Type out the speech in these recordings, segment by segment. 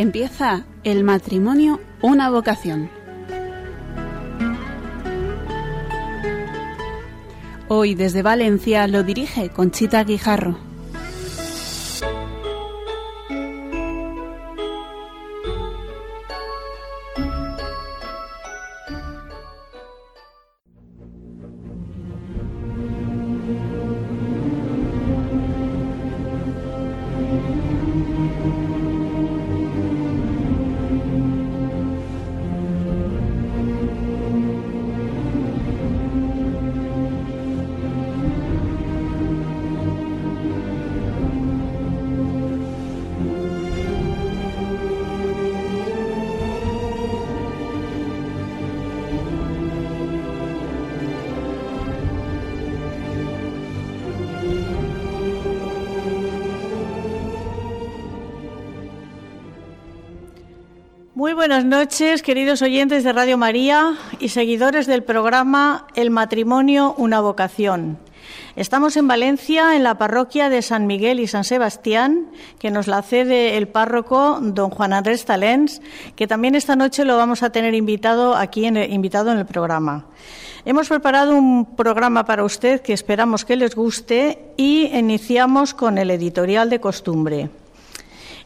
Empieza el matrimonio, una vocación. Hoy desde Valencia lo dirige Conchita Guijarro. Buenas noches, queridos oyentes de Radio María y seguidores del programa El matrimonio, una vocación. Estamos en Valencia, en la parroquia de San Miguel y San Sebastián, que nos la cede el párroco don Juan Andrés Talens, que también esta noche lo vamos a tener invitado aquí en el, invitado en el programa. Hemos preparado un programa para usted que esperamos que les guste y iniciamos con el editorial de costumbre.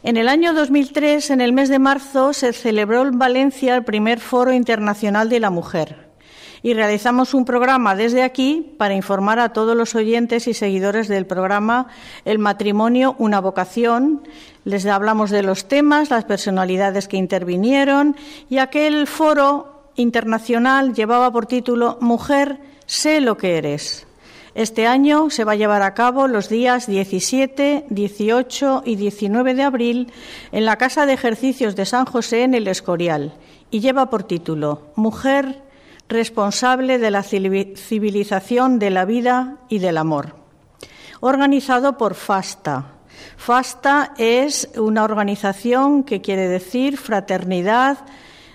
En el año 2003, en el mes de marzo, se celebró en Valencia el primer Foro Internacional de la Mujer y realizamos un programa desde aquí para informar a todos los oyentes y seguidores del programa El matrimonio, una vocación. Les hablamos de los temas, las personalidades que intervinieron y aquel foro internacional llevaba por título Mujer, sé lo que eres. Este año se va a llevar a cabo los días 17, 18 y 19 de abril en la Casa de Ejercicios de San José en el Escorial y lleva por título Mujer responsable de la civilización de la vida y del amor. Organizado por FASTA. FASTA es una organización que quiere decir fraternidad,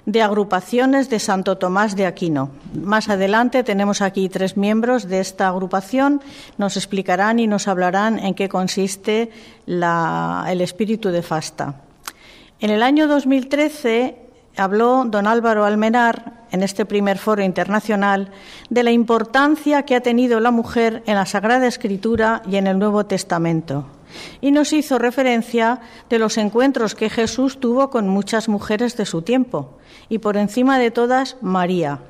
de agrupaciones de Santo Tomás de Aquino. Más adelante tenemos aquí tres miembros de esta agrupación. Nos explicarán y nos hablarán en qué consiste el espíritu de Fasta. En el año 2013 habló don Álvaro Almenar, en este primer foro internacional, de la importancia que ha tenido la mujer en la Sagrada Escritura y en el Nuevo Testamento y nos hizo referencia de los encuentros que Jesús tuvo con muchas mujeres de su tiempo, y por encima de todas María,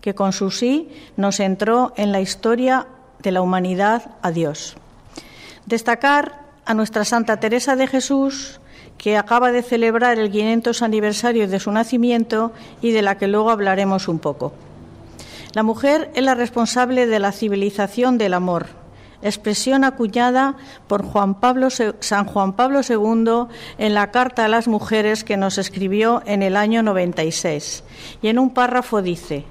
que con su sí nos entró en la historia de la humanidad a Dios. Destacar a nuestra Santa Teresa de Jesús, que acaba de celebrar el 500 aniversario de su nacimiento y de la que luego hablaremos un poco. La mujer es la responsable de la civilización del amor, expresión acuñada por San Juan Pablo II en la Carta a las Mujeres que nos escribió en el año 96. Y en un párrafo dice,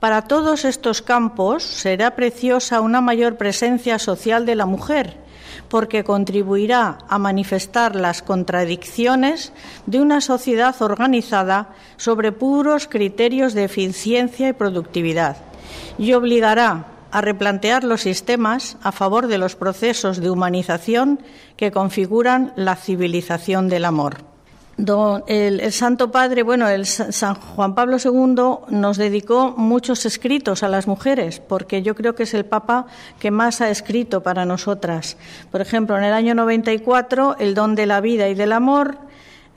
para todos estos campos será preciosa una mayor presencia social de la mujer, porque contribuirá a manifestar las contradicciones de una sociedad organizada sobre puros criterios de eficiencia y productividad, y obligará a replantear los sistemas a favor de los procesos de humanización que configuran la civilización del amor. el, Santo Padre, bueno, el San Juan Pablo II nos dedicó muchos escritos a las mujeres, porque yo creo que es el Papa que más ha escrito para nosotras. Por ejemplo, en el año 94, El don de la vida y del amor,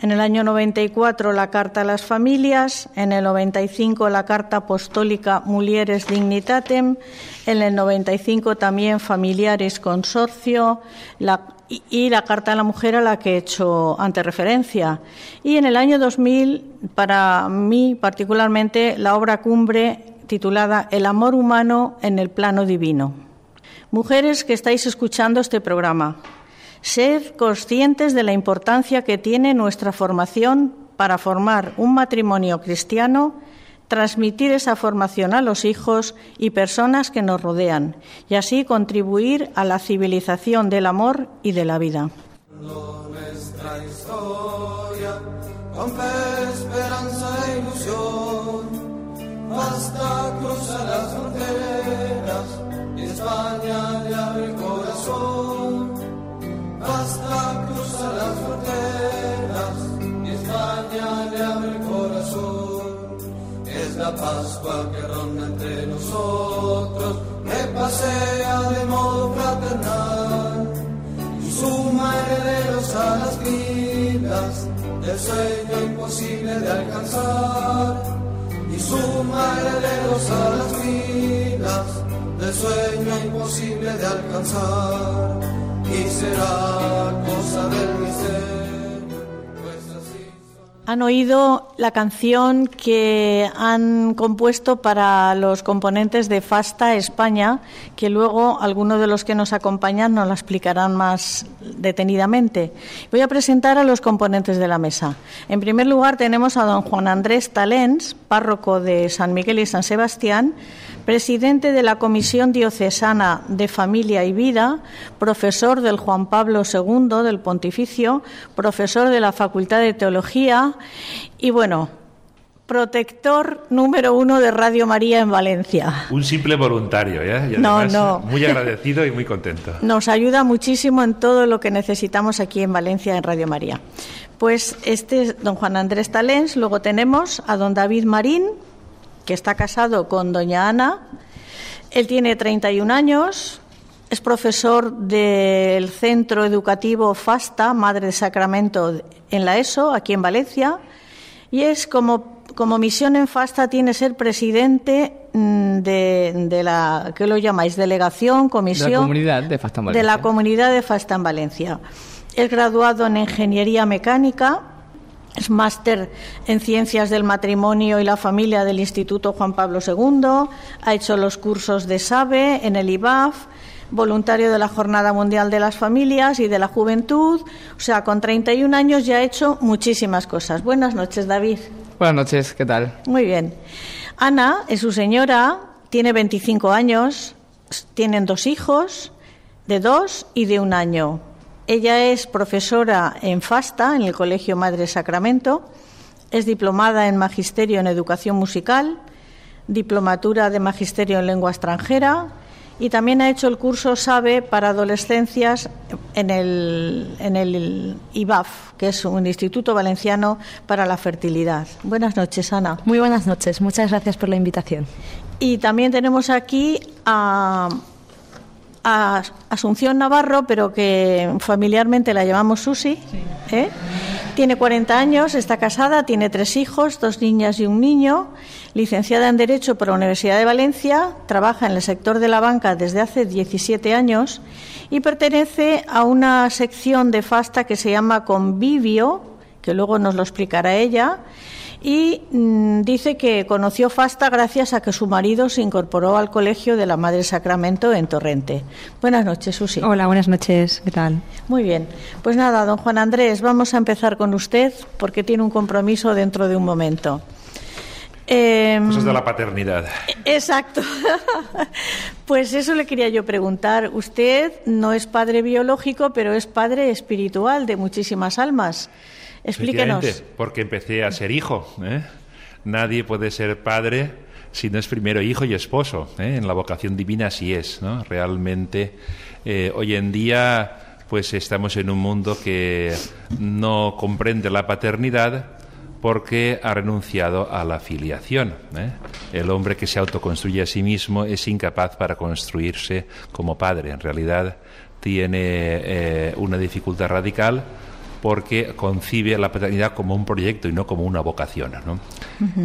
en el año 94 la Carta a las Familias, en el 95 la Carta Apostólica Mulieres Dignitatem, en el 95 también Familiares Consorcio y la Carta a la Mujer a la que he hecho ante referencia. Y en el año 2000, para mí particularmente, la obra cumbre titulada El amor humano en el plano divino. Mujeres que estáis escuchando este programa, ser conscientes de la importancia que tiene nuestra formación para formar un matrimonio cristiano, transmitir esa formación a los hijos y personas que nos rodean, y así contribuir a la civilización del amor y de la vida. Basta cruzar las hasta cruzar las fronteras y España le abre el corazón. Es la Pascua que ronda entre nosotros, que pasea de modo fraternal y suma herederos a las vidas del sueño imposible de alcanzar. Y suma herederos a las vidas del sueño imposible de alcanzar y será cosa del misterio. Han oído la canción que han compuesto para los componentes de Fasta España, que luego algunos de los que nos acompañan nos la explicarán más detenidamente. Voy a presentar a los componentes de la mesa. En primer lugar tenemos a don Juan Andrés Talens, párroco de San Miguel y San Sebastián, presidente de la Comisión Diocesana de Familia y Vida, profesor del Juan Pablo II del Pontificio, profesor de la Facultad de Teología y, bueno, protector número uno de Radio María en Valencia. Un simple voluntario, ¿eh? Y no, no. Muy agradecido y muy contento. Nos ayuda muchísimo en todo lo que necesitamos aquí en Valencia en Radio María. Pues este es don Juan Andrés Talens, luego tenemos a don David Marín, que está casado con doña Ana. Él tiene 31 años, es profesor del Centro Educativo FASTA, Madre de Sacramento, en la ESO, aquí en Valencia, y es como, como misión en FASTA tiene ser presidente mm, de, la, ¿qué lo llamáis? Delegación, comisión. De la comunidad de FASTA en Valencia. De la comunidad de FASTA en Valencia. Es graduado en Ingeniería Mecánica es máster en Ciencias del Matrimonio y la Familia del Instituto Juan Pablo II. Ha hecho los cursos de SABE en el IBAF, voluntario de la Jornada Mundial de las Familias y de la Juventud. O sea, con 31 años ya ha hecho muchísimas cosas. Buenas noches, David. Buenas noches, ¿qué tal? Muy bien. Ana es su señora, tiene 25 años, tienen dos hijos, de dos y de un año. Ella es profesora en FASTA, en el Colegio Madre Sacramento, es diplomada en Magisterio en Educación Musical, diplomatura de Magisterio en Lengua Extranjera y también ha hecho el curso SABE para adolescencias en el, en el IBAF, que es un Instituto Valenciano para la Fertilidad. Buenas noches, Ana. Muy buenas noches, muchas gracias por la invitación. Y también tenemos aquí a a Asunción Navarro, pero que familiarmente la llamamos Susi. ¿eh? Tiene 40 años, está casada, tiene tres hijos, dos niñas y un niño, licenciada en Derecho por la Universidad de Valencia, trabaja en el sector de la banca desde hace 17 años y pertenece a una sección de FASTA que se llama Convivio, que luego nos lo explicará ella y mm, dice que conoció Fasta gracias a que su marido se incorporó al Colegio de la Madre Sacramento en Torrente. Buenas noches, Susi. Hola, buenas noches. ¿Qué tal? Muy bien. Pues nada, don Juan Andrés, vamos a empezar con usted porque tiene un compromiso dentro de un momento. Eh, Cosas de la paternidad. Exacto. pues eso le quería yo preguntar. Usted no es padre biológico, pero es padre espiritual de muchísimas almas. Explíquenos. Porque empecé a ser hijo. ¿eh? Nadie puede ser padre si no es primero hijo y esposo. ¿eh? En la vocación divina así es. ¿no? Realmente, eh, hoy en día pues estamos en un mundo que no comprende la paternidad porque ha renunciado a la filiación. El hombre que se autoconstruye a sí mismo es incapaz para construirse como padre. En realidad tiene una dificultad radical porque concibe la paternidad como un proyecto y no como una vocación. ¿no?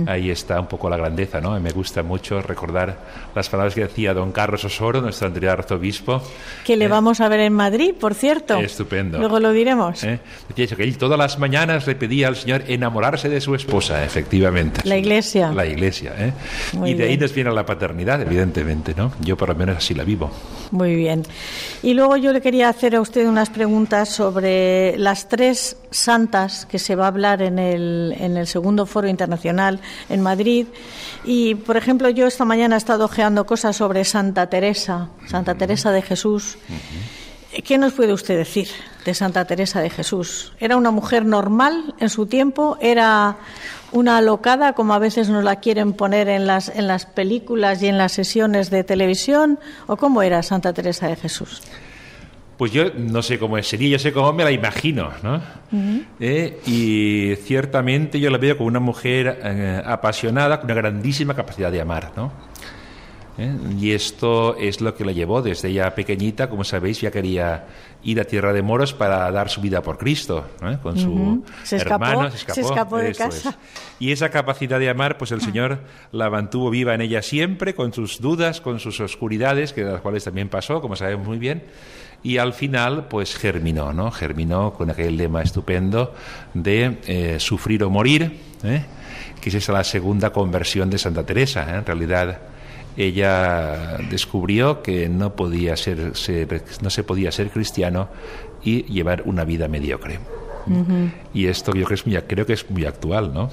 Ahí está un poco la grandeza. ¿no? me gusta mucho recordar las palabras que decía don Carlos Osoro, nuestro anterior arzobispo. Que le eh, vamos a ver en Madrid, por cierto. Estupendo. Luego lo diremos. ¿Eh? Decía eso, que él todas las mañanas le pedía al Señor enamorarse de su esposa, efectivamente. La iglesia. La iglesia. ¿eh? y de ahí nos viene la paternidad, evidentemente. ¿no? Yo por lo menos así la vivo. Muy bien. Y luego yo le quería hacer a usted unas preguntas sobre las tres santas que se va a hablar en el, en el segundo foro internacional en Madrid. Y, por ejemplo, yo esta mañana he estado ojeando cosas sobre Santa Teresa, Santa Teresa de Jesús. ¿Qué nos puede usted decir de Santa Teresa de Jesús? ¿Era una mujer normal en su tiempo? ¿Era una alocada, como a veces nos la quieren poner en las, en las películas y en las sesiones de televisión? ¿O cómo era Santa Teresa de Jesús? Pues yo no sé cómo sería, yo sé cómo me la imagino, ¿no? Eh, y ciertamente yo la veo como una mujer eh, apasionada, con una grandísima capacidad de amar, ¿no? ¿eh? Y esto es lo que la llevó desde ella pequeñita, como sabéis, ya quería ir a Tierra de Moros para dar su vida por Cristo, ¿eh? con su se escapó, hermano, se escapó, se escapó de casa. es. Y esa capacidad de amar, pues el Señor la mantuvo viva en ella siempre, con sus dudas, con sus oscuridades, que de las cuales también pasó, como sabemos muy bien. Y al final, pues germinó, ¿no? Germinó con aquel lema estupendo de eh, sufrir o morir, ¿eh? que es esa la segunda conversión de Santa Teresa. ¿eh? En realidad, ella descubrió que no podía ser, ser- no se podía ser cristiano y llevar una vida mediocre. Y esto yo creo, es muy, creo que es muy actual, ¿no?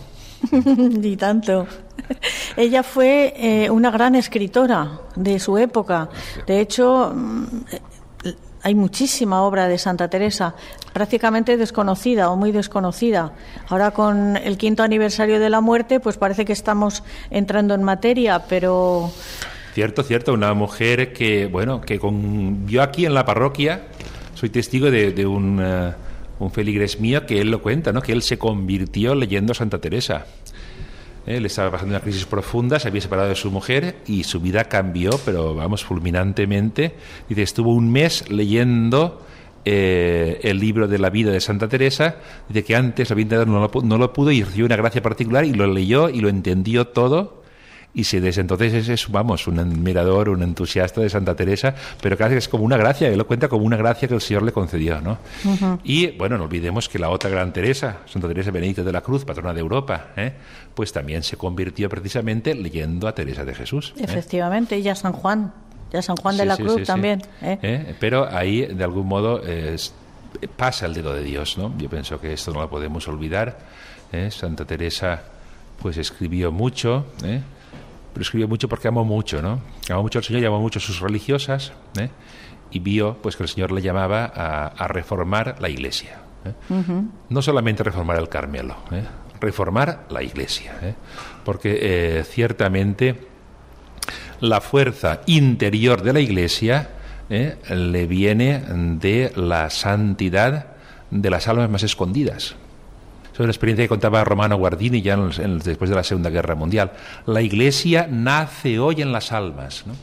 Ni tanto. Ella fue eh, una gran escritora de su época. De hecho, hay muchísima obra de Santa Teresa, prácticamente desconocida o muy desconocida. Ahora con el quinto aniversario de la muerte, pues parece que estamos entrando en materia, pero Cierto, cierto, una mujer que, bueno, que con, yo aquí en la parroquia soy testigo de, un, eh, un feligres mío que él lo cuenta, ¿no? Que él se convirtió leyendo Santa Teresa. Él estaba pasando una crisis profunda, se había separado de su mujer y su vida cambió, pero vamos, fulminantemente. Dice, estuvo un mes leyendo eh, el libro de la vida de Santa Teresa. Dice que antes la vida no lo, no lo pudo y recibió una gracia particular y lo leyó y lo entendió todo. Y se desde entonces es, es, vamos, un admirador, un entusiasta de Santa Teresa, pero casi es como una gracia, él lo cuenta como una gracia que el Señor le concedió, ¿no? Y bueno, no olvidemos que la otra gran Teresa, Santa Teresa Benedicta de la Cruz, patrona de Europa, ¿eh? pues también se convirtió precisamente leyendo a Teresa de Jesús. ¿eh? efectivamente, ya San Juan, ya San Juan de la sí, Cruz sí, también. ¿eh? ¿Eh? Pero ahí, de algún modo, pasa el dedo de Dios, ¿no? Yo pienso que esto no lo podemos olvidar. Santa Teresa, pues escribió mucho, ¿eh? Pero escribió mucho porque amó mucho, ¿no? Amó mucho al Señor y amó mucho a sus religiosas, ¿eh? y vio, pues, que el Señor le llamaba a, a reformar la Iglesia. ¿eh? No solamente reformar el Carmelo, ¿eh? reformar la Iglesia, porque ciertamente la fuerza interior de la Iglesia le viene de la santidad de las almas más escondidas. Es una experiencia que contaba Romano Guardini ya en en después de la Segunda Guerra Mundial. La Iglesia nace hoy en las almas. ¿no?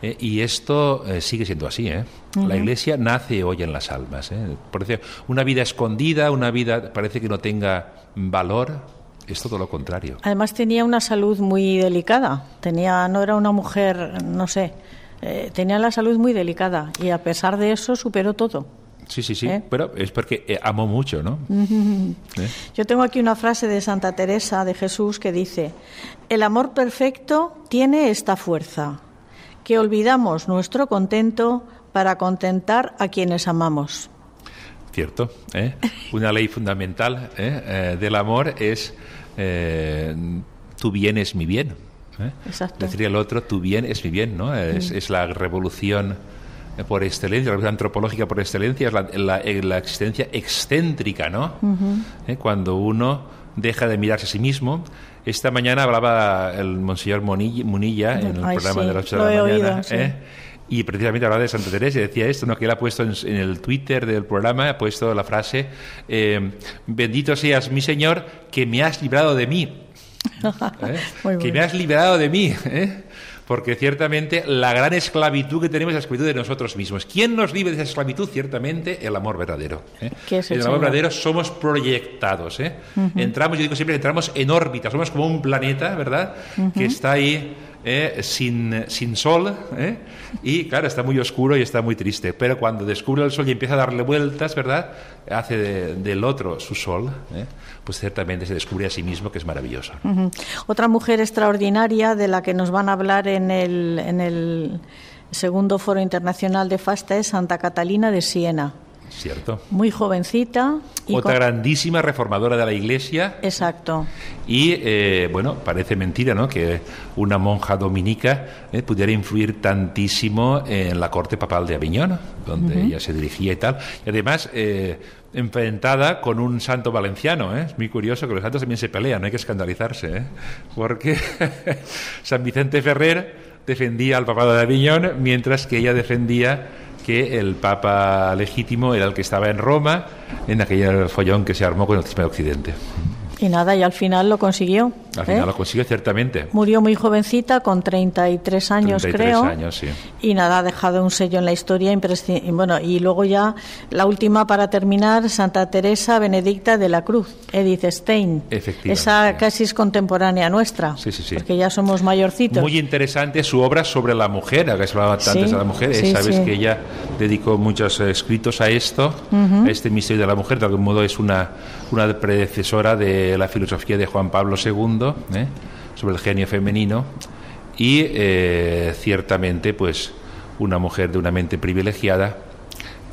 Eh, y esto eh, sigue siendo así. ¿eh? La Iglesia nace hoy en las almas. ¿eh? Por eso, una vida escondida, una vida parece que no tenga valor, es todo lo contrario. Además tenía una salud muy delicada. Tenía, no era una mujer, no sé, eh, tenía la salud muy delicada y a pesar de eso superó todo. Sí, sí, sí, ¿Eh? pero es porque eh, amó mucho, ¿no? ¿Eh? Yo tengo aquí una frase de Santa Teresa de Jesús que dice: El amor perfecto tiene esta fuerza, que olvidamos nuestro contento para contentar a quienes amamos. Cierto. ¿eh? Una ley fundamental del amor es tu bien es mi bien. Exacto. Decir el otro, tu bien es mi bien, ¿no? Es, es la revolución por excelencia, la revolución antropológica por excelencia, es la, la- eh, la existencia excéntrica, ¿no? ¿Eh? Cuando uno deja de mirarse a sí mismo. Esta mañana hablaba el Monseñor Monilla, Munilla en el Ay, programa sí, de las 8 lo de la he mañana. oído, sí. ¿eh? Y precisamente hablaba de Santa Teresa y decía esto, ¿no? que él ha puesto en, en el Twitter del programa, ha puesto la frase, eh, bendito seas mi Señor, que me has librado de mí. ¿Eh? Que me has liberado de mí. ¿eh? Porque ciertamente la gran esclavitud que tenemos es la esclavitud de nosotros mismos. ¿Quién nos libre de esa esclavitud? Ciertamente el amor verdadero. ¿eh? Que es el amor verdadero somos proyectados. ¿eh? Entramos, yo digo siempre, entramos en órbita. Somos como un planeta, ¿verdad? Que está ahí ¿eh? sin, sin sol. ¿eh? Y claro, está muy oscuro y está muy triste. Pero cuando descubre el sol y empieza a darle vueltas, ¿verdad? Hace de- del otro su sol. ¿eh? Pues ciertamente se descubre a sí mismo que es maravilloso. Ujú. Otra mujer extraordinaria de la que nos van a hablar en el, en el segundo Foro Internacional de Fasta es Santa Catalina de Siena. ¿Cierto? Muy jovencita. Y Otra con- grandísima reformadora de la Iglesia. Exacto. Y, eh, bueno, parece mentira, ¿no?, que una monja dominica eh, pudiera influir tantísimo en la corte papal de Aviñón, donde ella se dirigía y tal. Y además, eh, enfrentada con un santo valenciano, ¿eh? Es muy curioso que los santos también se pelean, no hay que escandalizarse, ¿eh? Porque San Vicente Ferrer defendía al papado de Aviñón, mientras que ella defendía que el Papa legítimo era el que estaba en Roma en aquel follón que se armó con el cisma de Occidente. Y nada, y al final lo consiguió. Al final ¿eh? lo consiguió ciertamente. Murió muy jovencita, con 33 años 33 creo. años, sí. Y nada, ha dejado un sello en la historia impresci- y bueno, y luego ya la última para terminar, Santa Teresa Benedicta de la Cruz, Edith Stein. Efectivamente. Esa casi es contemporánea nuestra. Sí, sí, sí. Porque ya somos mayorcitos. Muy interesante su obra sobre la mujer, a que se hablaba Sí, antes de la mujer. sí, Sabes sí. que ella dedicó muchos eh, escritos a esto, a este misterio de la mujer. De algún modo es una, una predecesora de la filosofía de Juan Pablo II, ¿eh? sobre el genio femenino. Y eh, ciertamente, pues, una mujer de una mente privilegiada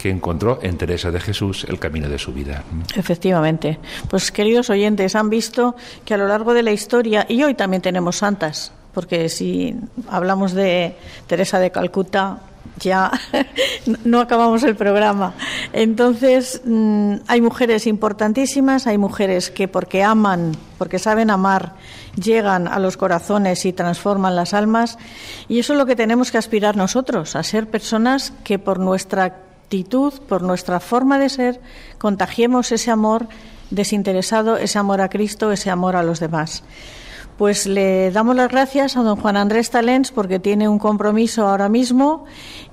que encontró en Teresa de Jesús el camino de su vida. Efectivamente. Pues queridos oyentes, han visto que a lo largo de la historia, y hoy también tenemos santas, porque si hablamos de Teresa de Calcuta, ya no acabamos el programa. Entonces, mm, hay mujeres importantísimas, hay mujeres que porque aman, porque saben amar, llegan a los corazones y transforman las almas, y eso es lo que tenemos que aspirar nosotros, a ser personas que por nuestra actitud, por nuestra forma de ser, contagiemos ese amor desinteresado, ese amor a Cristo, ese amor a los demás. Pues le damos las gracias a don Juan Andrés Talens porque tiene un compromiso ahora mismo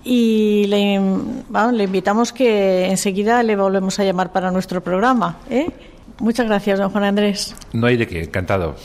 y le, bueno, le invitamos que enseguida le volvemos a llamar para nuestro programa. ¿eh? Muchas gracias, don Juan Andrés. No hay de qué, encantado.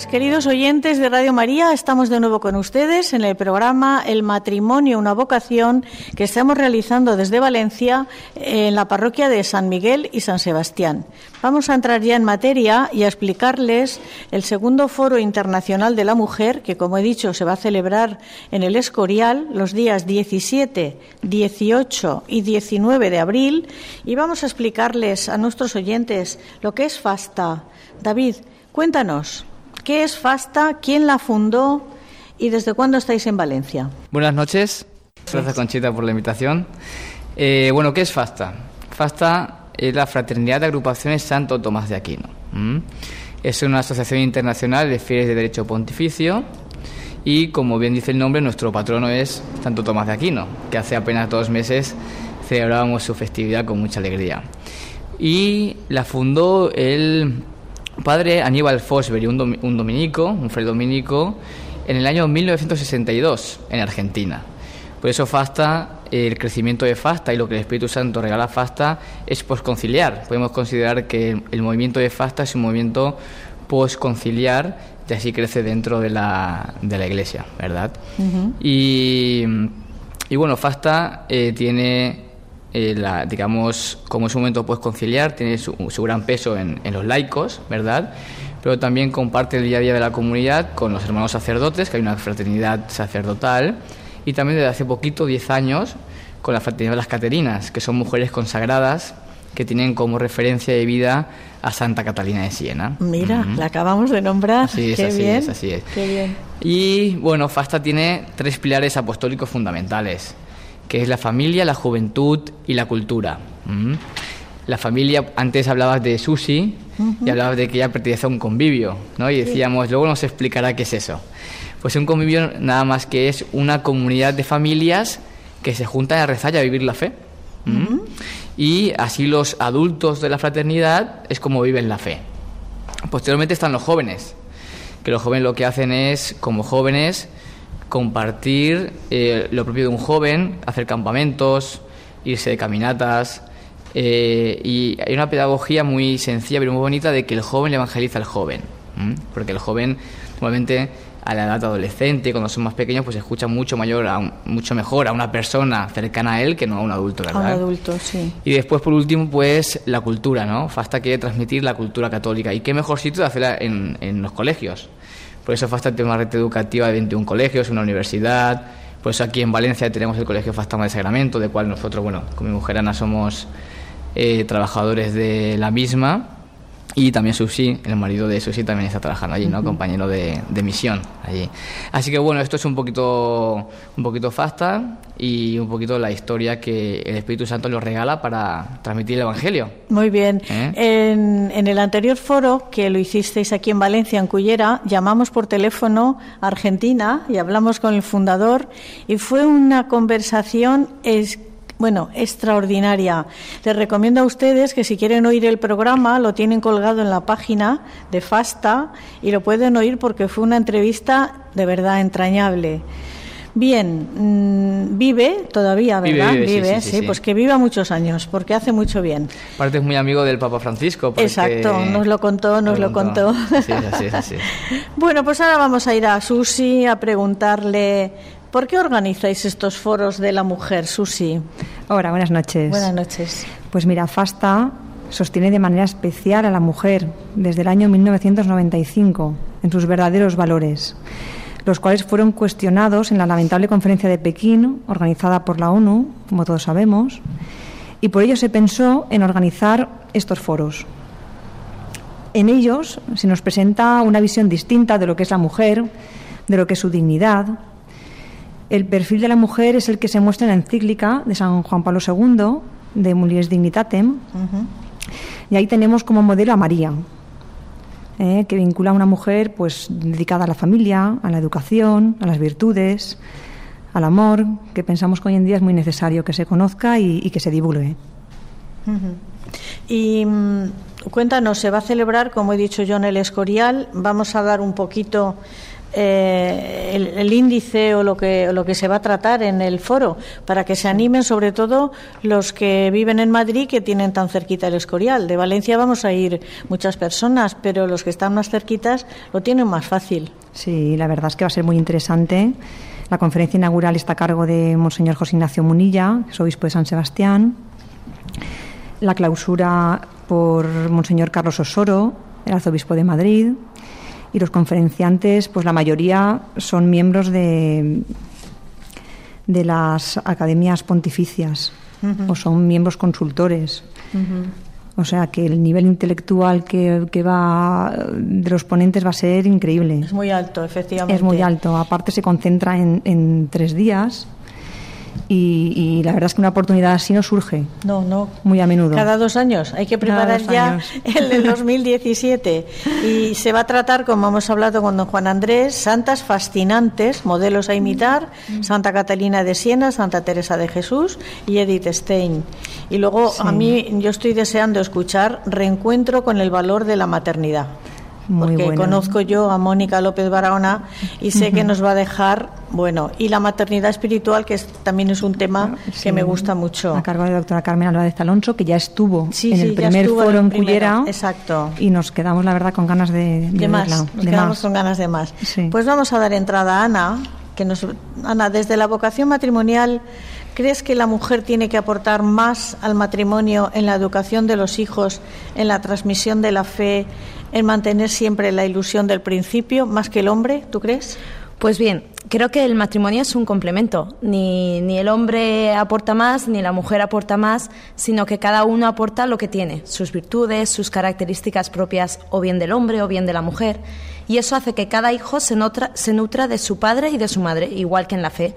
Pues queridos oyentes de Radio María, estamos de nuevo con ustedes en el programa El matrimonio, una vocación que estamos realizando desde Valencia en la parroquia de San Miguel y San Sebastián. Vamos a entrar ya en materia y a explicarles el segundo foro internacional de la mujer que, como he dicho, se va a celebrar en el Escorial los días 17, 18 y 19 de abril y vamos a explicarles a nuestros oyentes lo que es FASTA. David, cuéntanos. ¿Qué es FASTA? ¿Quién la fundó? ¿Y desde cuándo estáis en Valencia? Buenas noches. Gracias, Conchita, por la invitación. Eh, bueno, ¿qué es FASTA? FASTA es la Fraternidad de Agrupaciones Santo Tomás de Aquino. Es una asociación internacional de fieles de derecho pontificio y, como bien dice el nombre, nuestro patrono es Santo Tomás de Aquino, que hace apenas dos meses celebrábamos su festividad con mucha alegría. Y la fundó el padre Aníbal Fosbury, un, dom- un dominico, un fray dominico, en el año 1962 en Argentina. Por eso FASTA, el crecimiento de FASTA y lo que el Espíritu Santo regala a FASTA es posconciliar. Podemos considerar que el, el movimiento de FASTA es un movimiento posconciliar y así crece dentro de la, de la Iglesia, ¿verdad? y, y bueno, FASTA eh, tiene eh, la, digamos, como es un momento pues conciliar, tiene su, su gran peso en, en los laicos, ¿verdad? Pero también comparte el día a día de la comunidad con los hermanos sacerdotes, que hay una fraternidad sacerdotal, y también desde hace poquito, 10 años, con la Fraternidad de las Caterinas, que son mujeres consagradas que tienen como referencia de vida a Santa Catalina de Siena. Mira, la acabamos de nombrar. Así es, Qué así bien. es, así es. Qué bien. Y bueno, Fasta tiene tres pilares apostólicos fundamentales, que es la familia, la juventud y la cultura. ¿Mm? La familia, antes hablabas de Susi y hablabas de que ella pertenece a un convivio, ¿no? Y decíamos, luego nos explicará qué es eso. Pues un convivio nada más que es una comunidad de familias que se juntan a rezar y a vivir la fe. ¿Mm? Y así los adultos de la fraternidad es como viven la fe. Posteriormente están los jóvenes, que los jóvenes lo que hacen es, como jóvenes, compartir eh, lo propio de un joven, hacer campamentos, irse de caminatas. eh, y hay una pedagogía muy sencilla pero muy bonita de que el joven le evangeliza al joven. ¿m? Porque el joven, normalmente a la edad adolescente, cuando son más pequeños, pues escucha mucho, mayor a un- mucho mejor a una persona cercana a él que no a un adulto, A un ¿verdad? adulto, sí. Y después, por último, pues la cultura, ¿no? Fasta quiere transmitir la cultura católica. ¿Y qué mejor sitio de hacerla en, en los colegios? Por eso Fasta tiene una red educativa de 21 colegios, una universidad. Por eso aquí en Valencia tenemos el Colegio Fastama de Sacramento, de cual nosotros, bueno, con mi mujer Ana somos eh, trabajadores de la misma. Y también Susi, el marido de Susi, también está trabajando allí, ¿no? Compañero de, de misión allí. Así que bueno, esto es un poquito, un poquito fasta y un poquito la historia que el Espíritu Santo nos regala para transmitir el Evangelio. Muy bien. ¿Eh? En, en el anterior foro que lo hicisteis aquí en Valencia, en Cullera, llamamos por teléfono a Argentina y hablamos con el fundador y fue una conversación es, bueno, extraordinaria. Les recomiendo a ustedes que si quieren oír el programa lo tienen colgado en la página de Fasta y lo pueden oír porque fue una entrevista de verdad entrañable. Bien, mm, vive todavía, Vive, ¿verdad? vive, sí, sí, sí, sí. pues que viva muchos años, porque hace mucho bien. Aparte es muy amigo del Papa Francisco. Exacto, nos lo contó, nos lo contó. Así así es. Bueno, pues ahora vamos a ir a Susi a preguntarle por qué organizáis estos foros de la mujer, Susi. Hola, buenas noches. Buenas noches. Pues mira, FASTA sostiene de manera especial a la mujer desde el año 1995 en sus verdaderos valores, los cuales fueron cuestionados en la lamentable conferencia de Pekín, organizada por la ONU, como todos sabemos, y por ello se pensó en organizar estos foros. En ellos se nos presenta una visión distinta de lo que es la mujer, de lo que es su dignidad, el perfil de la mujer es el que se muestra en la encíclica de San Juan Pablo II, de Mulieres Dignitatem, y ahí tenemos como modelo a María, eh, que vincula a una mujer pues dedicada a la familia, a la educación, a las virtudes, al amor, que pensamos que hoy en día es muy necesario que se conozca y, y que se divulgue. Y mm, cuéntanos, se va a celebrar, como he dicho yo, en el Escorial. Vamos a dar un poquito eh, el, índice o lo, que, lo que se va a tratar en el foro, para que se animen, sobre todo los que viven en Madrid, que tienen tan cerquita el Escorial. De Valencia vamos a ir muchas personas, pero los que están más cerquitas lo tienen más fácil. Sí, la verdad es que va a ser muy interesante. La conferencia inaugural está a cargo de Monseñor José Ignacio Munilla, obispo de San Sebastián. La clausura por Monseñor Carlos Osoro, el arzobispo de Madrid. Y los conferenciantes, pues la mayoría son miembros de, de las academias pontificias o son miembros consultores. O sea que el nivel intelectual que, que va de los ponentes va a ser increíble. Es muy alto, efectivamente. Es muy alto. Aparte se concentra en, en tres días y, y la verdad es que una oportunidad así no surge No, no. muy a menudo. Cada dos años. Hay que preparar ya años. el del 2017. Y se va a tratar, como hemos hablado con don Juan Andrés, santas fascinantes, modelos a imitar, Santa Catalina de Siena, Santa Teresa de Jesús y Edith Stein. Y luego a mí yo estoy deseando escuchar reencuentro con el valor de la maternidad. Muy porque conozco yo a Mónica López Barahona y sé que nos va a dejar, bueno, y la maternidad espiritual, que es- también es un tema que Sí, me gusta mucho. A cargo de la doctora Carmen Álvarez Alonso, que ya estuvo Sí, en sí, el primer en foro en primero, Cullera. exacto. Y nos quedamos, la verdad, con ganas de, de de más, verla, nos de quedamos más. con ganas de más. Pues vamos a dar entrada a Ana, que nos Ana, desde la vocación matrimonial, ¿crees que la mujer tiene que aportar más al matrimonio en la educación de los hijos, en la transmisión de la fe, en mantener siempre la ilusión del principio, más que el hombre, ¿tú crees? Pues bien, creo que el matrimonio es un complemento. Ni, ni, el hombre aporta más, ni la mujer aporta más, sino que cada uno aporta lo que tiene, sus virtudes, sus características propias, o bien del hombre o bien de la mujer. Y eso hace que cada hijo se, nutra, se nutra de su padre y de su madre, igual que en la fe.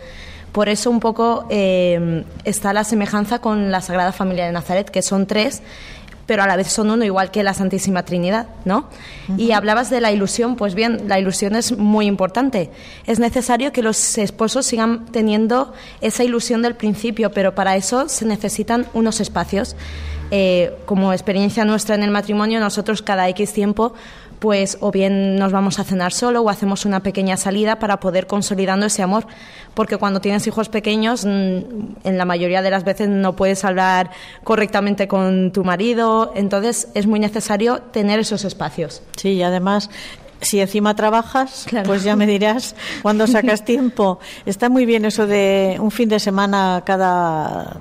Por eso un poco eh, está la semejanza con la Sagrada Familia de Nazaret, que son tres pero a la vez son uno, igual que la Santísima Trinidad, ¿no? Y hablabas de la ilusión, pues bien, la ilusión es muy importante. Es necesario que los esposos sigan teniendo esa ilusión del principio, pero para eso se necesitan unos espacios. Eh, como experiencia nuestra en el matrimonio, nosotros cada X tiempo pues o bien nos vamos a cenar solo o hacemos una pequeña salida para poder consolidando ese amor, porque cuando tienes hijos pequeños, mm, en la mayoría de las veces no puedes hablar correctamente con tu marido, entonces es muy necesario tener esos espacios. Sí, y además si encima trabajas, pues ya me dirás cuando sacas tiempo. Está muy bien eso de un fin de semana cada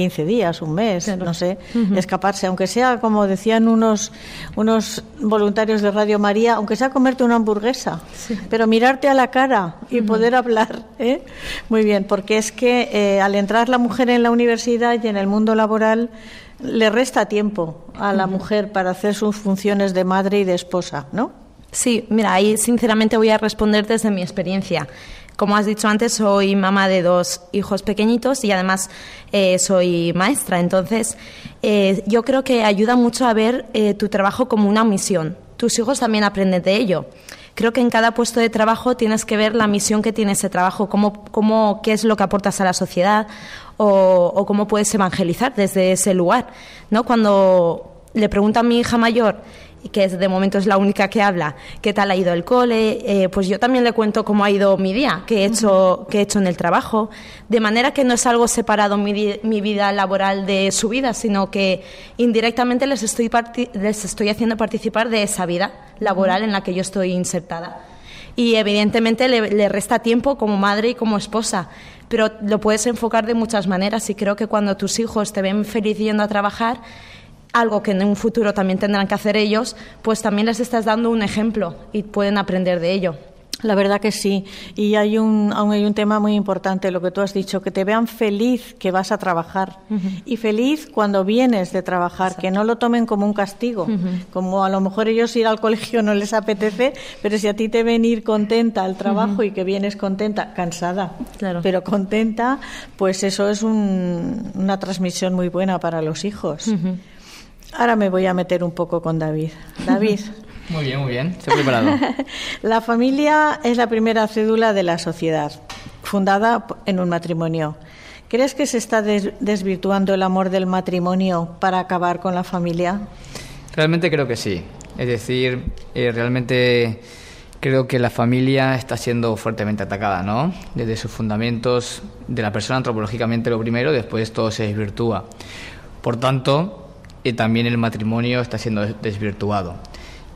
15 días, un mes, no sé, escaparse, aunque sea, como decían unos, unos voluntarios de Radio María, aunque sea comerte una hamburguesa, pero mirarte a la cara y poder hablar. ¿eh? Muy bien, porque es que eh, al entrar la mujer en la universidad y en el mundo laboral, le resta tiempo a la mujer para hacer sus funciones de madre y de esposa, ¿no? Sí, mira, ahí sinceramente voy a responder desde mi experiencia. Como has dicho antes, soy mamá de dos hijos pequeñitos y además eh, soy maestra. Entonces, eh, yo creo que ayuda mucho a ver eh, tu trabajo como una misión. Tus hijos también aprenden de ello. Creo que en cada puesto de trabajo tienes que ver la misión que tiene ese trabajo, cómo, cómo, qué es lo que aportas a la sociedad o, o cómo puedes evangelizar desde ese lugar. ¿no? Cuando le pregunto a mi hija mayor que de momento es la única que habla, qué tal ha ido el cole, eh, pues yo también le cuento cómo ha ido mi día, qué he hecho, qué he hecho en el trabajo, de manera que no es algo separado mi, mi vida laboral de su vida, sino que indirectamente les estoy, les estoy haciendo participar de esa vida laboral en la que yo estoy insertada. Y evidentemente le, le resta tiempo como madre y como esposa, pero lo puedes enfocar de muchas maneras y creo que cuando tus hijos te ven feliz yendo a trabajar, algo que en un futuro también tendrán que hacer ellos, pues también les estás dando un ejemplo y pueden aprender de ello. La verdad que sí. Y hay un, aún hay un tema muy importante, lo que tú has dicho, que te vean feliz que vas a trabajar. Y feliz cuando vienes de trabajar, que no lo tomen como un castigo. Como a lo mejor ellos ir al colegio no les apetece, pero si a ti te ven ir contenta al trabajo y que vienes contenta, cansada, pero contenta, pues eso es una transmisión muy buena para los hijos. Ahora me voy a meter un poco con David. David. Muy bien, muy bien. Estoy preparado. la familia es la primera cédula de la sociedad, fundada en un matrimonio. ¿Crees que se está desvirtuando el amor del matrimonio para acabar con la familia? Realmente creo que sí. Es decir, eh, realmente creo que la familia está siendo fuertemente atacada, ¿no? Desde sus fundamentos de la persona antropológicamente lo primero, después todo se desvirtúa. Por tanto, y también el matrimonio está siendo desvirtuado.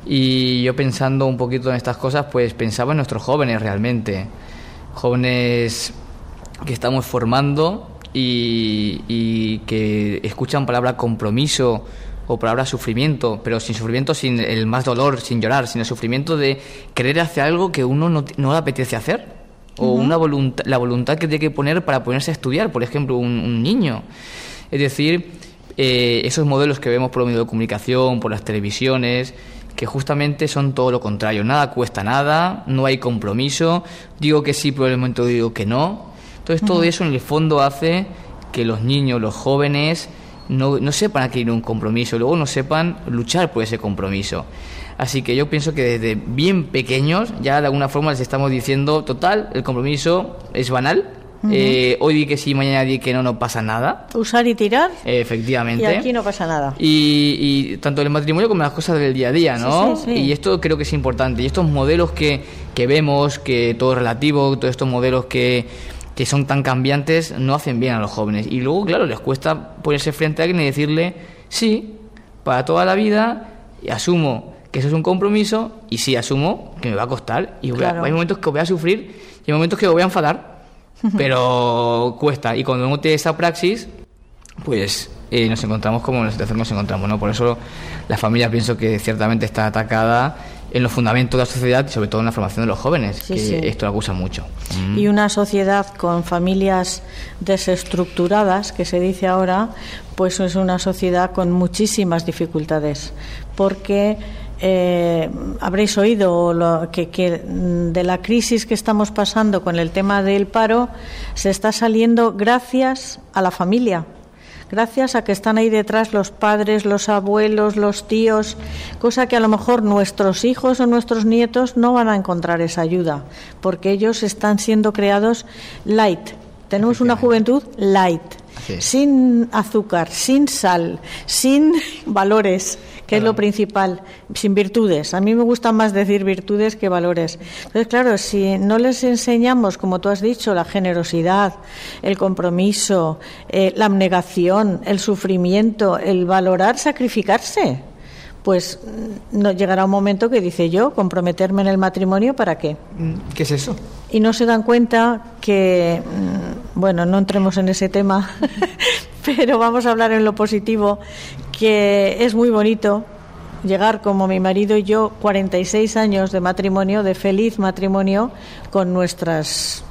Y yo pensando un poquito en estas cosas, pues pensaba en nuestros jóvenes realmente, jóvenes que estamos formando y, que escuchan palabra compromiso o palabra sufrimiento, pero sin sufrimiento, sin el más dolor, sin llorar, sin el sufrimiento de querer hacer algo que uno no, no le apetece hacer o una voluntad, la voluntad que tiene que poner para ponerse a estudiar, por ejemplo, un, un niño. Es decir, eh, esos modelos que vemos por los medios de comunicación, por las televisiones, que justamente son todo lo contrario. Nada cuesta nada, no hay compromiso, digo que sí, pero en el momento digo que no. Entonces todo eso en el fondo hace que los niños, los jóvenes, no, no sepan adquirir un compromiso, luego no sepan luchar por ese compromiso. Así que yo pienso que desde bien pequeños ya de alguna forma les estamos diciendo, total, el compromiso es banal, eh, hoy di que sí, mañana di que no, no pasa nada. Usar y tirar. efectivamente. Y aquí no pasa nada. Y, tanto el matrimonio como las cosas del día a día, ¿no? Y esto creo que es importante. Y estos modelos que, que vemos, que todo es relativo, todos estos modelos que, que son tan cambiantes, no hacen bien a los jóvenes. Y luego, claro, les cuesta ponerse frente a alguien y decirle, sí, para toda la vida, y asumo que eso es un compromiso, y sí, asumo que me va a costar, y hay momentos que voy a sufrir, y hay momentos que me voy a enfadar, pero cuesta. Y cuando uno tiene esa praxis, pues eh, nos encontramos como en la situación que nos encontramos. ¿no? Por eso la familia pienso que ciertamente está atacada en los fundamentos de la sociedad y sobre todo en la formación de los jóvenes, que esto acusa mucho. Y una sociedad con familias desestructuradas, que se dice ahora, pues es una sociedad con muchísimas dificultades, porque eh, habréis oído lo, que, que, de la crisis que estamos pasando con el tema del paro se está saliendo gracias a la familia gracias a que están ahí detrás los padres, los abuelos, los tíos, cosa que a lo mejor nuestros hijos o nuestros nietos no van a encontrar esa ayuda, porque ellos están siendo creados light. Tenemos una juventud light, sin azúcar, sin sal, sin valores que es lo principal, sin virtudes. A mí me gusta más decir virtudes que valores. Entonces, claro, si no les enseñamos, como tú has dicho, la generosidad, el compromiso, eh, la abnegación, el sufrimiento, el valorar, sacrificarse, pues mm, no llegará un momento que dice yo, comprometerme en el matrimonio, ¿para qué? ¿Qué es eso? Y no se dan cuenta que, mm, bueno, no entremos en ese tema, pero vamos a hablar en lo positivo, que es muy bonito llegar como mi marido y yo 46 años de matrimonio, de feliz matrimonio, con nuestras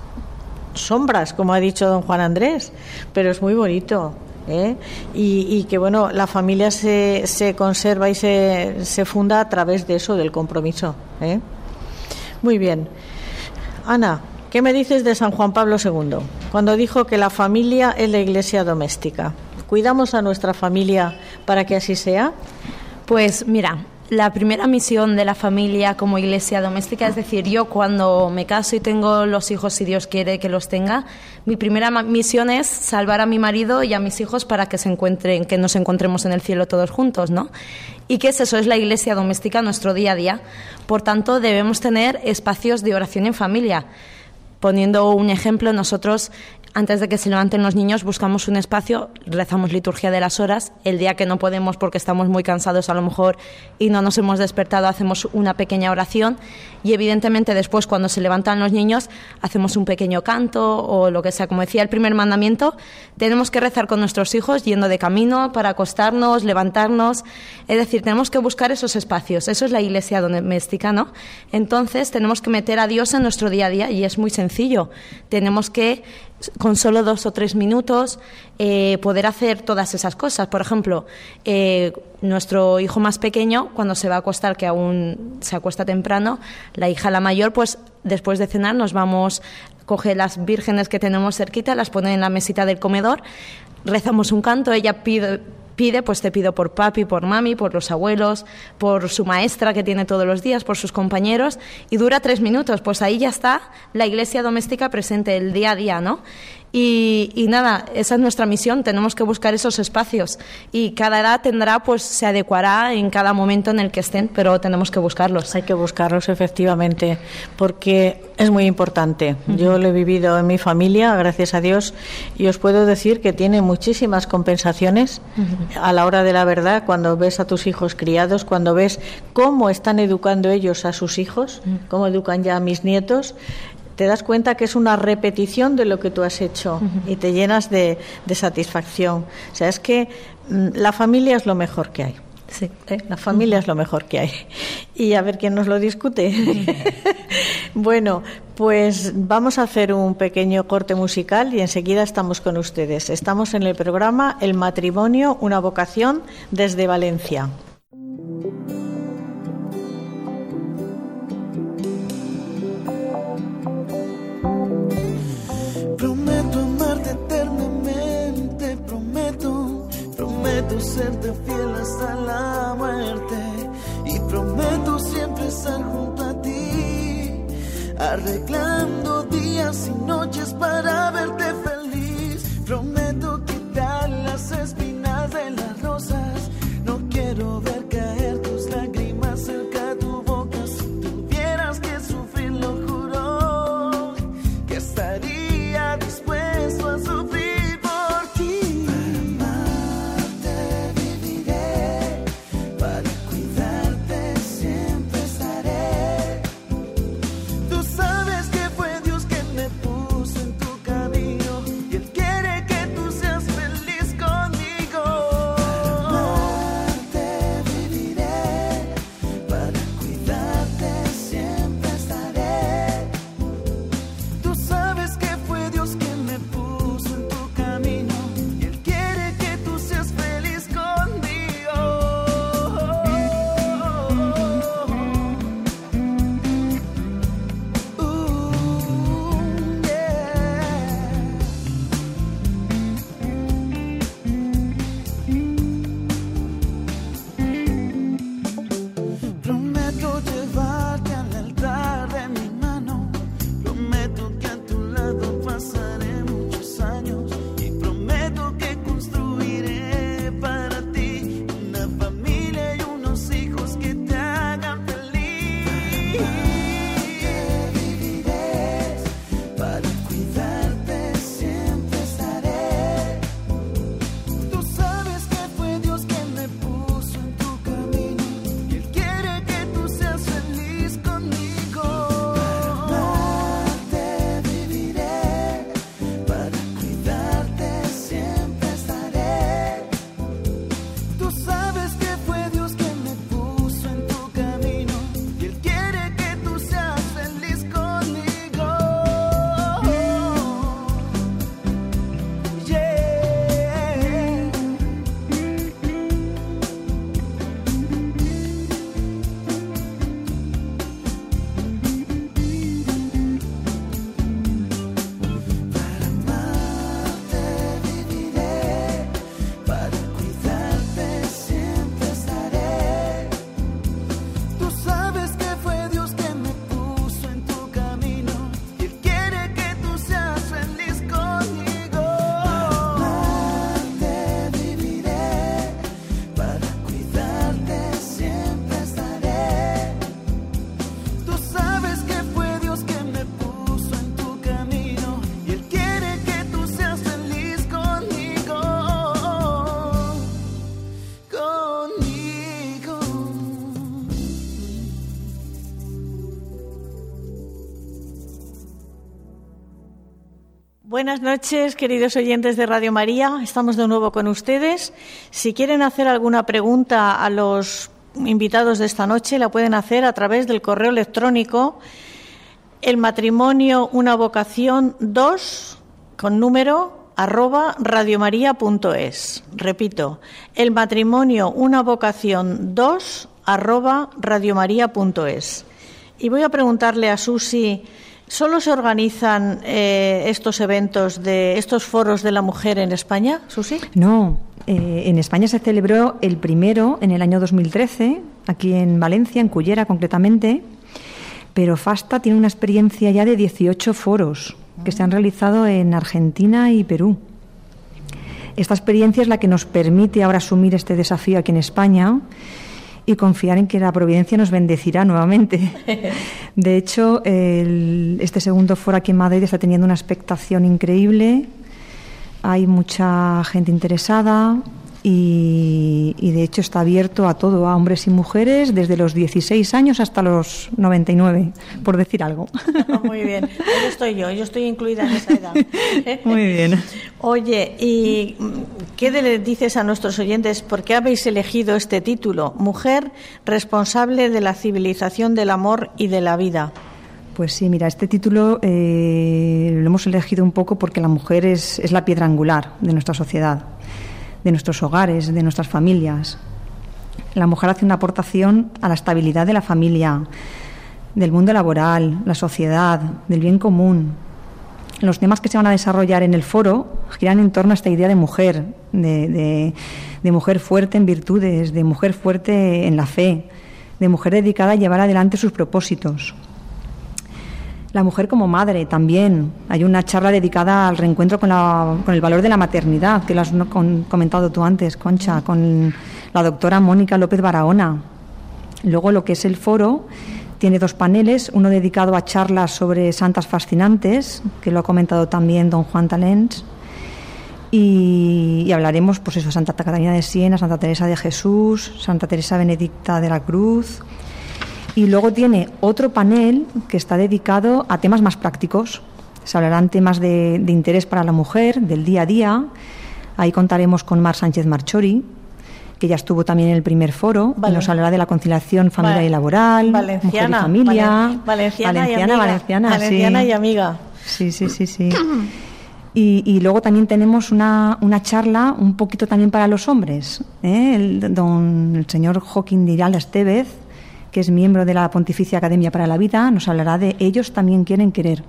sombras, como ha dicho don Juan Andrés, pero es muy bonito. ¿eh? Y, que bueno, la familia se, se conserva y se, se, funda a través de eso, del compromiso. ¿eh? Muy bien. Ana, ¿qué me dices de San Juan Pablo II? Cuando dijo que la familia es la iglesia doméstica. ¿Cuidamos a nuestra familia para que así sea? Pues mira, la primera misión de la familia como iglesia doméstica, es decir, yo cuando me caso y tengo los hijos, si Dios quiere que los tenga, mi primera misión es salvar a mi marido y a mis hijos para que se encuentren, que nos encontremos en el cielo todos juntos, ¿no? ¿Y qué es eso? Es la iglesia doméstica, nuestro día a día. Por tanto, debemos tener espacios de oración en familia. Poniendo un ejemplo, nosotros antes de que se levanten los niños buscamos un espacio, rezamos liturgia de las horas, el día que no podemos porque estamos muy cansados a lo mejor y no nos hemos despertado hacemos una pequeña oración. Y evidentemente después cuando se levantan los niños hacemos un pequeño canto o lo que sea, como decía el primer mandamiento, tenemos que rezar con nuestros hijos yendo de camino para acostarnos, levantarnos, es decir, tenemos que buscar esos espacios, eso es la iglesia doméstica, ¿no? Entonces tenemos que meter a Dios en nuestro día a día y es muy sencillo, tenemos que con solo dos o tres minutos eh, poder hacer todas esas cosas. Por ejemplo, eh, nuestro hijo más pequeño, cuando se va a acostar, que aún se acuesta temprano, la hija la mayor, pues después de cenar nos vamos, coge las vírgenes que tenemos cerquita, las pone en la mesita del comedor, rezamos un canto, ella pide pide, pues te pido por papi, por mami, por los abuelos, por su maestra que tiene todos los días, por sus compañeros, y dura tres minutos. Pues ahí ya está la iglesia doméstica presente el día a día, ¿no? Y, nada, esa es nuestra misión, tenemos que buscar esos espacios y cada edad tendrá, pues se adecuará en cada momento en el que estén, pero tenemos que buscarlos. Hay que buscarlos efectivamente, porque es muy importante. Yo lo he vivido en mi familia, gracias a Dios, y os puedo decir que tiene muchísimas compensaciones a la hora de la verdad, cuando ves a tus hijos criados, cuando ves cómo están educando ellos a sus hijos, cómo educan ya a mis nietos, te das cuenta que es una repetición de lo que tú has hecho y te llenas de, satisfacción. O sea, es que mm, la familia es lo mejor que hay. Sí. ¿Eh? La familia es lo mejor que hay. Y a ver quién nos lo discute. bueno, pues vamos a hacer un pequeño corte musical y enseguida estamos con ustedes. Estamos en el programa El matrimonio, una vocación desde Valencia. Serte fiel hasta la muerte y prometo siempre estar junto a ti, arreglando días y noches para verte Buenas noches, queridos oyentes de Radio María. Estamos de nuevo con ustedes. Si quieren hacer alguna pregunta a los invitados de esta noche, la pueden hacer a través del correo electrónico el matrimonio una vocación 2 con número arroba radiomaria.es. Repito, el matrimonio una vocación 2 arroba radiomaria.es. Y voy a preguntarle a Susi, ¿solo se organizan eh, estos eventos de estos foros de la mujer en España, Susi? No, eh, en España se celebró el primero en el año 2013, aquí en Valencia, en Cullera concretamente, pero FASTA tiene una experiencia ya de 18 foros que se han realizado en Argentina y Perú. Esta experiencia es la que nos permite ahora asumir este desafío aquí en España y confiar en que la providencia nos bendecirá nuevamente. De hecho, este segundo foro aquí en Madrid está teniendo una expectación increíble. Hay mucha gente interesada, y, de hecho está abierto a todo, a hombres y mujeres, desde los 16 años hasta los 99, por decir algo. Muy bien, ahí estoy yo, yo estoy incluida en esa edad. Muy bien. Oye, ¿y qué le dices a nuestros oyentes? ¿Por qué habéis elegido este título? Mujer responsable de la civilización del amor y de la vida. Pues sí, mira, este título eh, lo hemos elegido un poco porque la mujer es, es la piedra angular de nuestra sociedad de nuestros hogares, de nuestras familias. La mujer hace una aportación a la estabilidad de la familia, del mundo laboral, la sociedad, del bien común. Los temas que se van a desarrollar en el foro giran en torno a esta idea de mujer, de, mujer fuerte en virtudes, de mujer fuerte en la fe, de mujer dedicada a llevar adelante sus propósitos. La mujer como madre también. Hay una charla dedicada al reencuentro con, el valor de la maternidad, que lo has comentado tú antes, Concha, con la doctora Mónica López Barahona. Luego lo que es el foro tiene dos paneles, uno dedicado a charlas sobre santas fascinantes, que lo ha comentado también don Juan Talens, y, hablaremos, pues eso, Santa Catalina de Siena, Santa Teresa de Jesús, Santa Teresa Benedicta de la Cruz, y luego tiene otro panel que está dedicado a temas más prácticos. Se hablarán temas de, interés para la mujer, del día a día. Ahí contaremos con Mar Sánchez Marchori, que ya estuvo también en el primer foro, y nos hablará de la conciliación familiar y laboral, mujer y familia. valenciana, valenciana, y valenciana, valenciana y amiga. Sí, sí, sí, sí. Y, luego también tenemos una, una, charla un poquito también para los hombres. ¿eh? El, don, el señor Joaquín Diral Estevez que es miembro de la Pontificia Academia para la Vida, nos hablará de ellos también quieren querer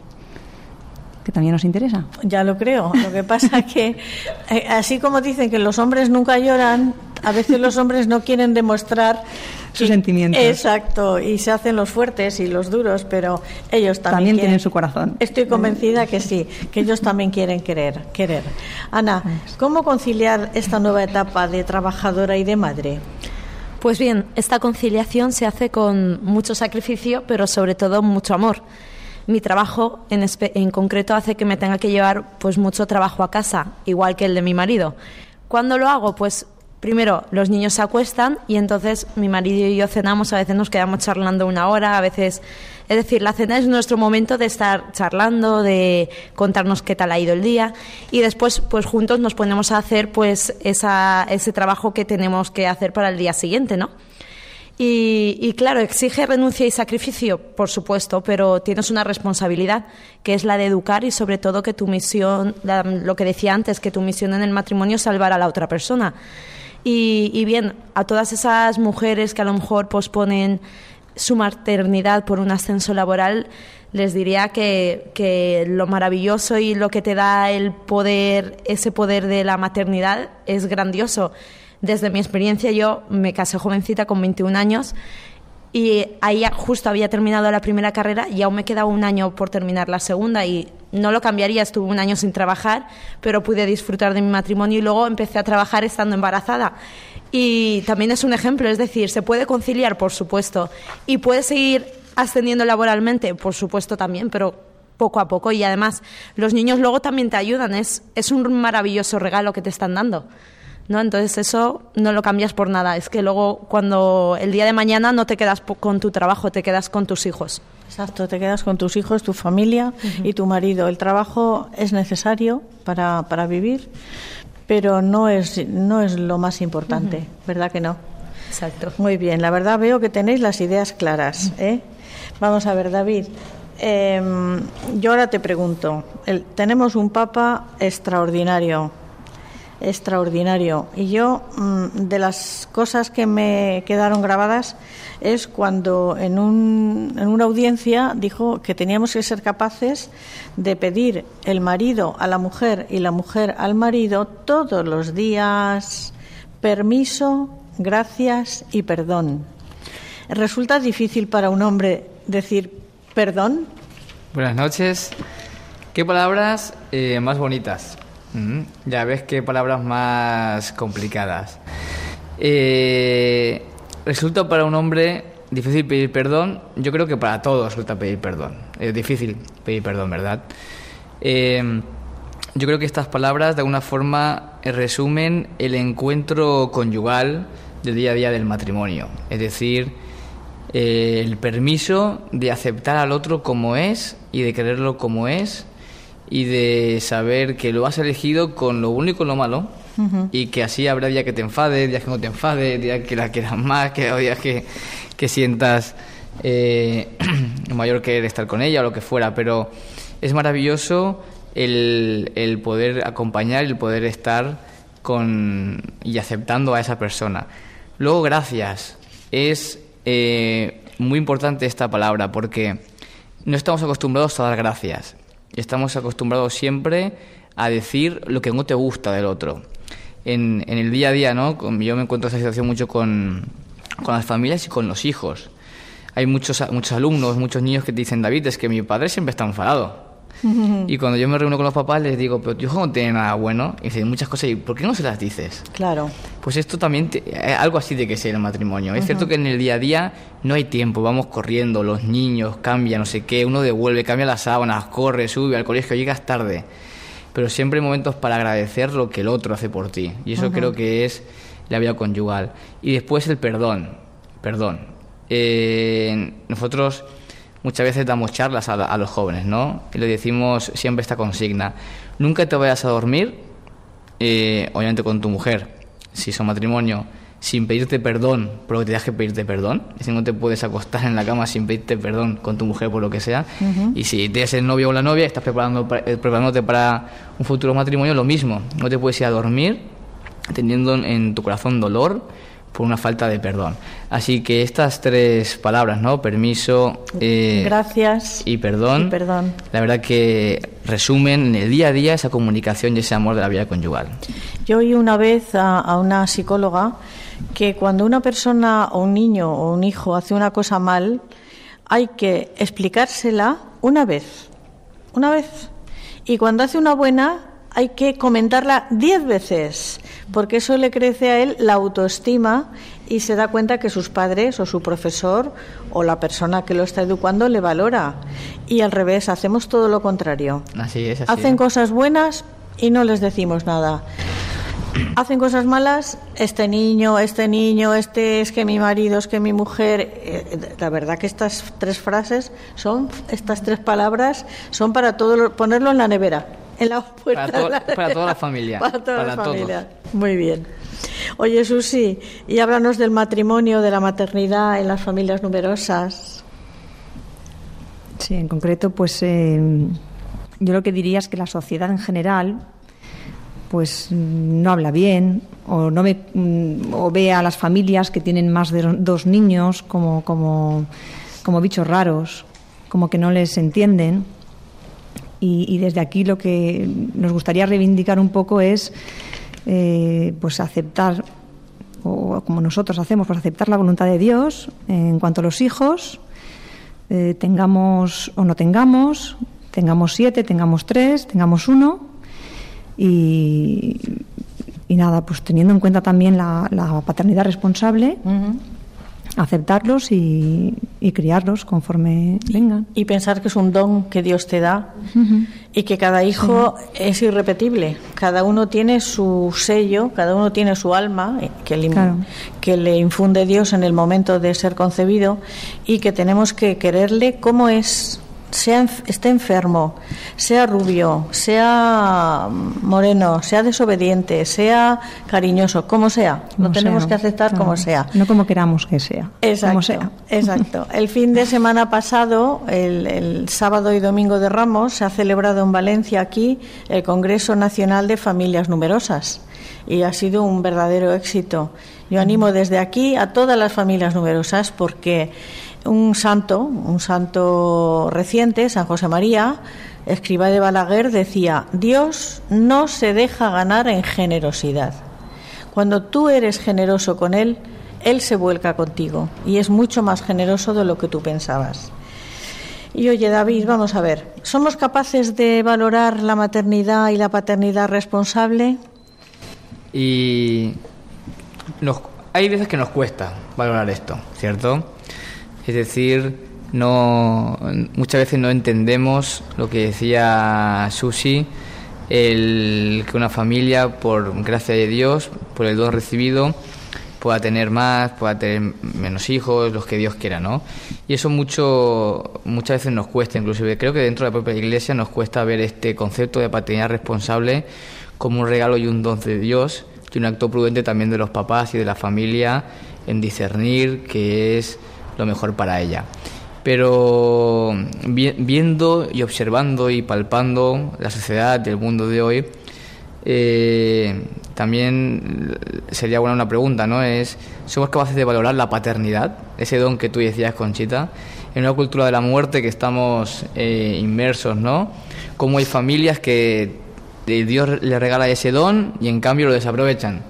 que también nos interesa. Ya lo creo. Lo que pasa es que, eh, así como dicen que los hombres nunca lloran, a veces los hombres no quieren demostrar sus sentimientos. Exacto, y se hacen los fuertes y los duros, pero ellos también, también tienen su corazón. Estoy convencida que sí, que ellos también quieren querer, querer. Ana, ¿cómo conciliar esta nueva etapa de trabajadora y de madre? Pues bien, esta conciliación se hace con mucho sacrificio, pero sobre todo mucho amor. Mi trabajo en, en, concreto hace que me tenga que llevar pues mucho trabajo a casa, igual que el de mi marido. ¿Cuándo lo hago? Pues primero los niños se acuestan y entonces mi marido y yo cenamos, a veces nos quedamos charlando una hora, a veces... Es decir, la cena es nuestro momento de estar charlando, de contarnos qué tal ha ido el día y después pues juntos nos ponemos a hacer pues esa, ese trabajo que tenemos que hacer para el día siguiente, ¿no? Y, y, claro, exige renuncia y sacrificio, por supuesto, pero tienes una responsabilidad, que es la de educar y sobre todo que tu misión, lo que decía antes, que tu misión en el matrimonio es salvar a la otra persona. Y, bien, a todas esas mujeres que a lo mejor posponen su maternidad por un ascenso laboral, les diría que, que, lo maravilloso y lo que te da el poder, ese poder de la maternidad, es grandioso. Desde mi experiencia, yo me casé jovencita con 21 años y ahí justo había terminado la primera carrera y aún me quedaba un año por terminar la segunda y no lo cambiaría, estuve un año sin trabajar, pero pude disfrutar de mi matrimonio y luego empecé a trabajar estando embarazada. Y también es un ejemplo, es decir, se puede conciliar, por supuesto, y puede seguir ascendiendo laboralmente, por supuesto también, pero poco a poco y además los niños luego también te ayudan, es, es un maravilloso regalo que te están dando. ¿No? Entonces eso no lo cambias por nada. Es que luego cuando el día de mañana no te quedas con tu trabajo, te quedas con tus hijos. Exacto, te quedas con tus hijos, tu familia y tu marido. El trabajo es necesario para, para vivir, pero no es, no es lo más importante, ¿verdad que no? Exacto. Muy bien, la verdad veo que tenéis las ideas claras. ¿eh? Vamos a ver, David. em, yo ahora te pregunto, el- tenemos un Papa extraordinario, extraordinario. Y yo, mm, de las cosas que me quedaron grabadas, es cuando en, un, en una audiencia dijo que teníamos que ser capaces de pedir el marido a la mujer y la mujer al marido todos los días permiso, gracias y perdón. ¿Resulta difícil para un hombre decir perdón? Buenas noches. ¿Qué palabras eh, más bonitas? Ya ves qué palabras más complicadas. Eh, resulta para un hombre difícil pedir perdón. Yo creo que para todos resulta pedir perdón. Es difícil pedir perdón, ¿verdad? Eh, yo creo que estas palabras de alguna forma resumen el encuentro conyugal del día a día del matrimonio. Es decir, eh, el permiso de aceptar al otro como es y de quererlo como es y de saber que lo has elegido con lo bueno y con lo malo y que así habrá días que te enfades, días que no te enfades, días que la quieras más, que días que, que sientas eh, mayor querer estar con ella o lo que fuera, pero es maravilloso el, el poder acompañar, el poder estar con y aceptando a esa persona. Luego, gracias. Es eh, muy importante esta palabra porque no estamos acostumbrados a dar gracias. Estamos acostumbrados siempre a decir lo que no te gusta del otro. En, en el día a día, ¿no? Yo me encuentro esta situación mucho con, con las familias y con los hijos. Hay muchos, muchos alumnos, muchos niños que te dicen, David, es que mi padre siempre está enfadado. Y cuando yo me reúno con los papás les digo, pero tu hijo no tiene nada bueno. Y dicen muchas cosas, ¿y por qué no se las dices? Claro. Pues esto también, te- eh, algo así de que ser el matrimonio. Es cierto que en el día a día no hay tiempo, vamos corriendo, los niños cambian, no sé qué, uno devuelve, cambia las sábanas, corre, sube al colegio, llegas tarde. Pero siempre hay momentos para agradecer lo que el otro hace por ti. Y eso creo que es la vida conyugal. Y después el perdón. Perdón. Eh, nosotros muchas veces damos charlas a, los jóvenes, ¿no? Y le decimos siempre esta consigna. Nunca te vayas a dormir eh, obviamente con tu mujer, si son matrimonio, sin pedirte perdón por lo que que pedirte perdón. Es decir, no te puedes acostar en la cama sin pedirte perdón con tu mujer por lo que sea. Y si tienes el novio o la novia, estás preparando, pa- eh, preparándote para un futuro matrimonio, lo mismo. No te puedes ir a dormir teniendo en- en tu corazón dolor por una falta de perdón. Así que estas tres palabras, ¿no? Permiso, eh, Gracias. y perdón, y perdón. la verdad que resumen en el día a día esa comunicación y ese amor de la vida conyugal. Yo oí una vez a, a una psicóloga que cuando una persona o un niño o un hijo hace una cosa mal, hay que explicársela una vez. Una vez. Y cuando hace una buena, hay que comentarla diez veces, porque eso le crece a él la autoestima y se da cuenta que sus padres o su profesor o la persona que lo está educando le valora. Y al revés, hacemos todo lo contrario. Así es, así Hacen es. cosas buenas y no les decimos nada. Hacen cosas malas, este niño, este niño, este es que mi marido, es que mi mujer. eh, La verdad que estas tres frases son, estas tres palabras son para todo, lo- ponerlo en la nevera, en la puerta Para to- de la para toda la familia, Para toda la todos. familia. Muy bien. Oye, Susi, y háblanos del matrimonio, de la maternidad en las familias numerosas. Sí, en concreto, pues eh, yo lo que diría es que la sociedad en general pues no habla bien o no ve mm, o ve a las familias que tienen más de dos niños como como como bichos raros, como que no les entienden. Y, y desde aquí lo que nos gustaría reivindicar un poco es eh, pues aceptar o como nosotros hacemos, pues aceptar la voluntad de Dios en cuanto a los hijos, eh, tengamos o no tengamos, tengamos siete, tengamos tres, tengamos uno y, y nada, pues teniendo en cuenta también la, la paternidad responsable, aceptarlos y, y criarlos conforme vengan. Y pensar que es un don que Dios te da y que cada hijo es irrepetible. Cada uno tiene su sello, cada uno tiene su alma eh, que le, que le infunde Dios en el momento de ser concebido y que tenemos que quererle como es, sea esté enfermo, sea rubio, sea moreno, sea desobediente, sea cariñoso, como sea, lo tenemos que aceptar como sea. No como queramos que sea. Exacto, sea. exacto. El fin de semana pasado, el, el sábado y domingo de Ramos, se ha celebrado en Valencia aquí el Congreso Nacional de Familias Numerosas y ha sido un verdadero éxito. Yo animo desde aquí a todas las familias numerosas porque un santo, un santo reciente, San José María, escriba de Balaguer, decía, Dios no se deja ganar en generosidad. Cuando tú eres generoso con Él, Él se vuelca contigo y es mucho más generoso de lo que tú pensabas. Y oye, David, vamos a ver, ¿somos capaces de valorar la maternidad y la paternidad responsable? Y hay veces que nos cuesta valorar esto, ¿cierto? Es decir, no, muchas veces no entendemos lo que decía Susi, el que una familia, por gracia de Dios, por el don recibido, pueda tener más, pueda tener menos hijos, los que Dios quiera, ¿no? Y eso mucho, muchas veces nos cuesta, inclusive creo que dentro de la propia Iglesia nos cuesta ver este concepto de paternidad responsable como un regalo y un don de Dios y un acto prudente también de los papás y de la familia en discernir que es lo mejor para ella. Pero viendo y observando y palpando la sociedad del mundo de hoy, eh, también sería buena una pregunta, ¿no? Es, ¿somos capaces de valorar la paternidad, ese don que tú decías, Conchita, en una cultura de la muerte que estamos eh, inmersos, ¿no? Cómo hay familias que Dios les regala ese don y en cambio lo desaprovechan.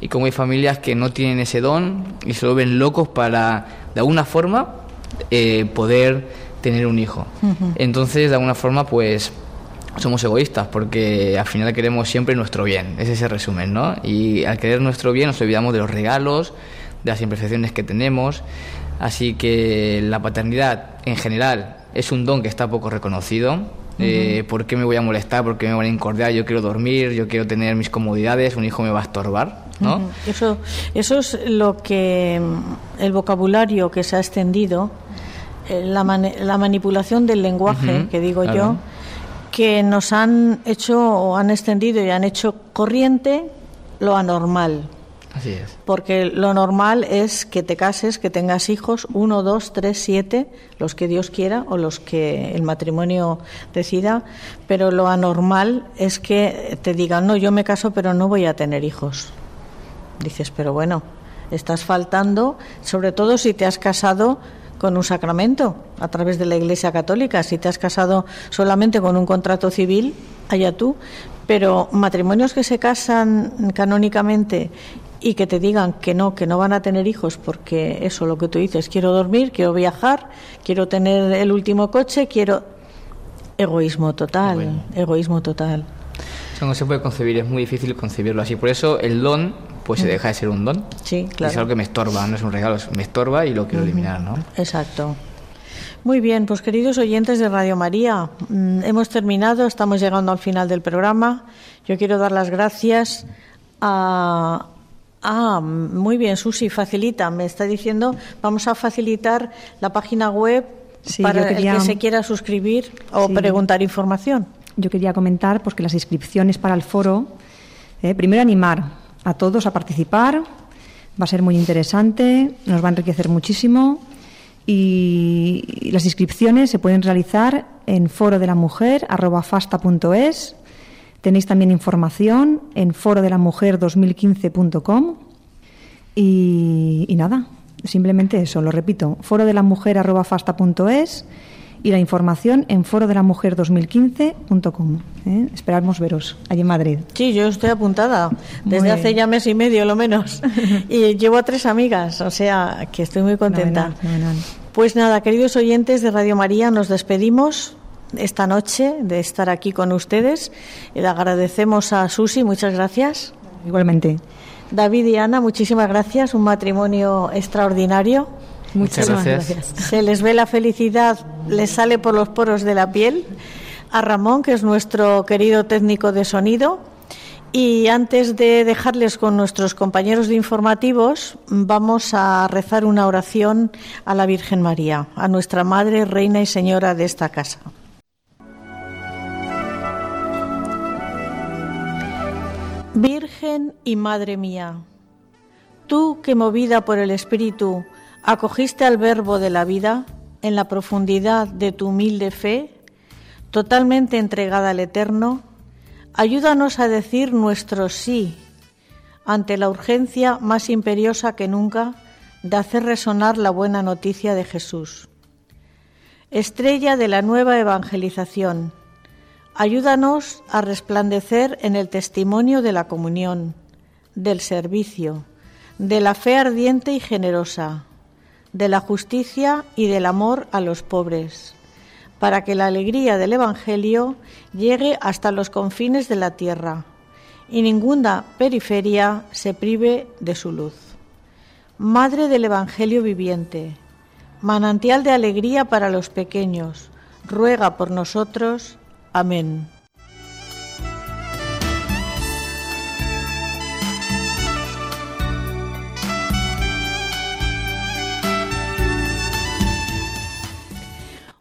Y cómo hay familias que no tienen ese don y se lo ven locos para de alguna forma eh, poder tener un hijo. Entonces, de alguna forma, pues somos egoístas porque al final queremos siempre nuestro bien, es ese resumen, ¿no? Y al querer nuestro bien nos olvidamos de los regalos, de las imperfecciones que tenemos, así que la paternidad en general es un don que está poco reconocido. Eh, ¿Por qué me voy a molestar? ¿Por qué me voy a incordiar? Yo quiero dormir, yo quiero tener mis comodidades, un hijo me va a estorbar. ¿No? Eso, eso es lo que mm, el vocabulario que se ha extendido, eh, la, la manipulación del lenguaje, que digo yo, que nos han hecho o han extendido y han hecho corriente lo anormal. Así es. Porque lo normal es que te cases, que tengas hijos, uno, dos, tres, siete, los que Dios quiera o los que el matrimonio decida, pero lo anormal es que te digan, no, yo me caso, pero no voy a tener hijos. Dices, pero bueno, estás faltando, sobre todo si te has casado con un sacramento a través de la Iglesia Católica. Si te has casado solamente con un contrato civil, allá tú. Pero matrimonios que se casan canónicamente y que te digan que no, que no van a tener hijos porque eso, lo que tú dices, quiero dormir, quiero viajar, quiero tener el último coche, quiero... Egoísmo total, egoísmo total. Eso no se puede concebir, es muy difícil concebirlo así. Por eso el don pues se deja de ser un don. Sí, claro. Es algo que me estorba, no es un regalo, me estorba y lo quiero eliminar, ¿no? Exacto. Muy bien, pues queridos oyentes de Radio María, mm, hemos terminado, estamos llegando al final del programa. Yo quiero dar las gracias a... Ah, muy bien, Susi, facilita, me está diciendo, vamos a facilitar la página web para el que se quiera suscribir o preguntar información. Yo quería comentar pues, que las inscripciones para el foro, eh, primero animar a todos a participar. Va a ser muy interesante, nos va a enriquecer muchísimo y las inscripciones se pueden realizar en foro de la mujer fasta.es. Tenéis también información en foro de la mujer 2015.com y, y nada, simplemente eso, lo repito, foro de la mujer fasta.es y la información en foro de la mujer 2015.com. ¿eh? Esperamos veros allí en Madrid. Sí, yo estoy apuntada desde hace ya mes y medio, lo menos. y llevo a tres amigas, o sea que estoy muy contenta. Pues nada, queridos oyentes de Radio María, nos despedimos esta noche de estar aquí con ustedes. Le agradecemos a Susi, muchas gracias. Igualmente. David y Ana, muchísimas gracias. Un matrimonio extraordinario. Muchas gracias. Se les ve la felicidad, les sale por los poros de la piel. a Ramón, que es nuestro querido técnico de sonido. Y antes de dejarles con nuestros compañeros de informativos, vamos a rezar una oración a la Virgen María, a nuestra Madre, Reina y Señora de esta casa. Virgen y Madre mía, tú que movida por el Espíritu acogiste al Verbo de la vida en la profundidad de tu humilde fe, totalmente entregada al Eterno, ayúdanos a decir nuestro sí ante la urgencia más imperiosa que nunca de hacer resonar la buena noticia de Jesús. Estrella de la nueva evangelización, ayúdanos a resplandecer en el testimonio de la comunión, del servicio, de la fe ardiente y generosa, de la justicia y del amor a los pobres, para que la alegría del Evangelio llegue hasta los confines de la tierra y ninguna periferia se prive de su luz. Madre del Evangelio viviente, manantial de alegría para los pequeños, ruega por nosotros. Amén.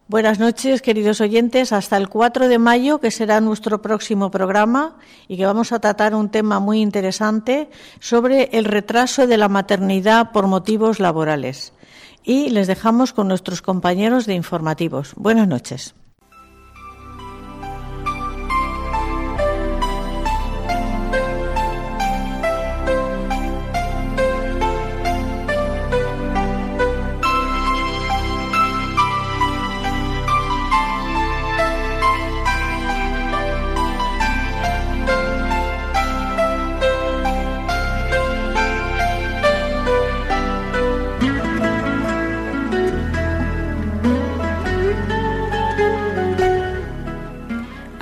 Buenas noches, queridos oyentes. Hasta el 4 de mayo, que será nuestro próximo programa y que vamos a tratar un tema muy interesante sobre el retraso de la maternidad por motivos laborales. Y les dejamos con nuestros compañeros de informativos. Buenas noches.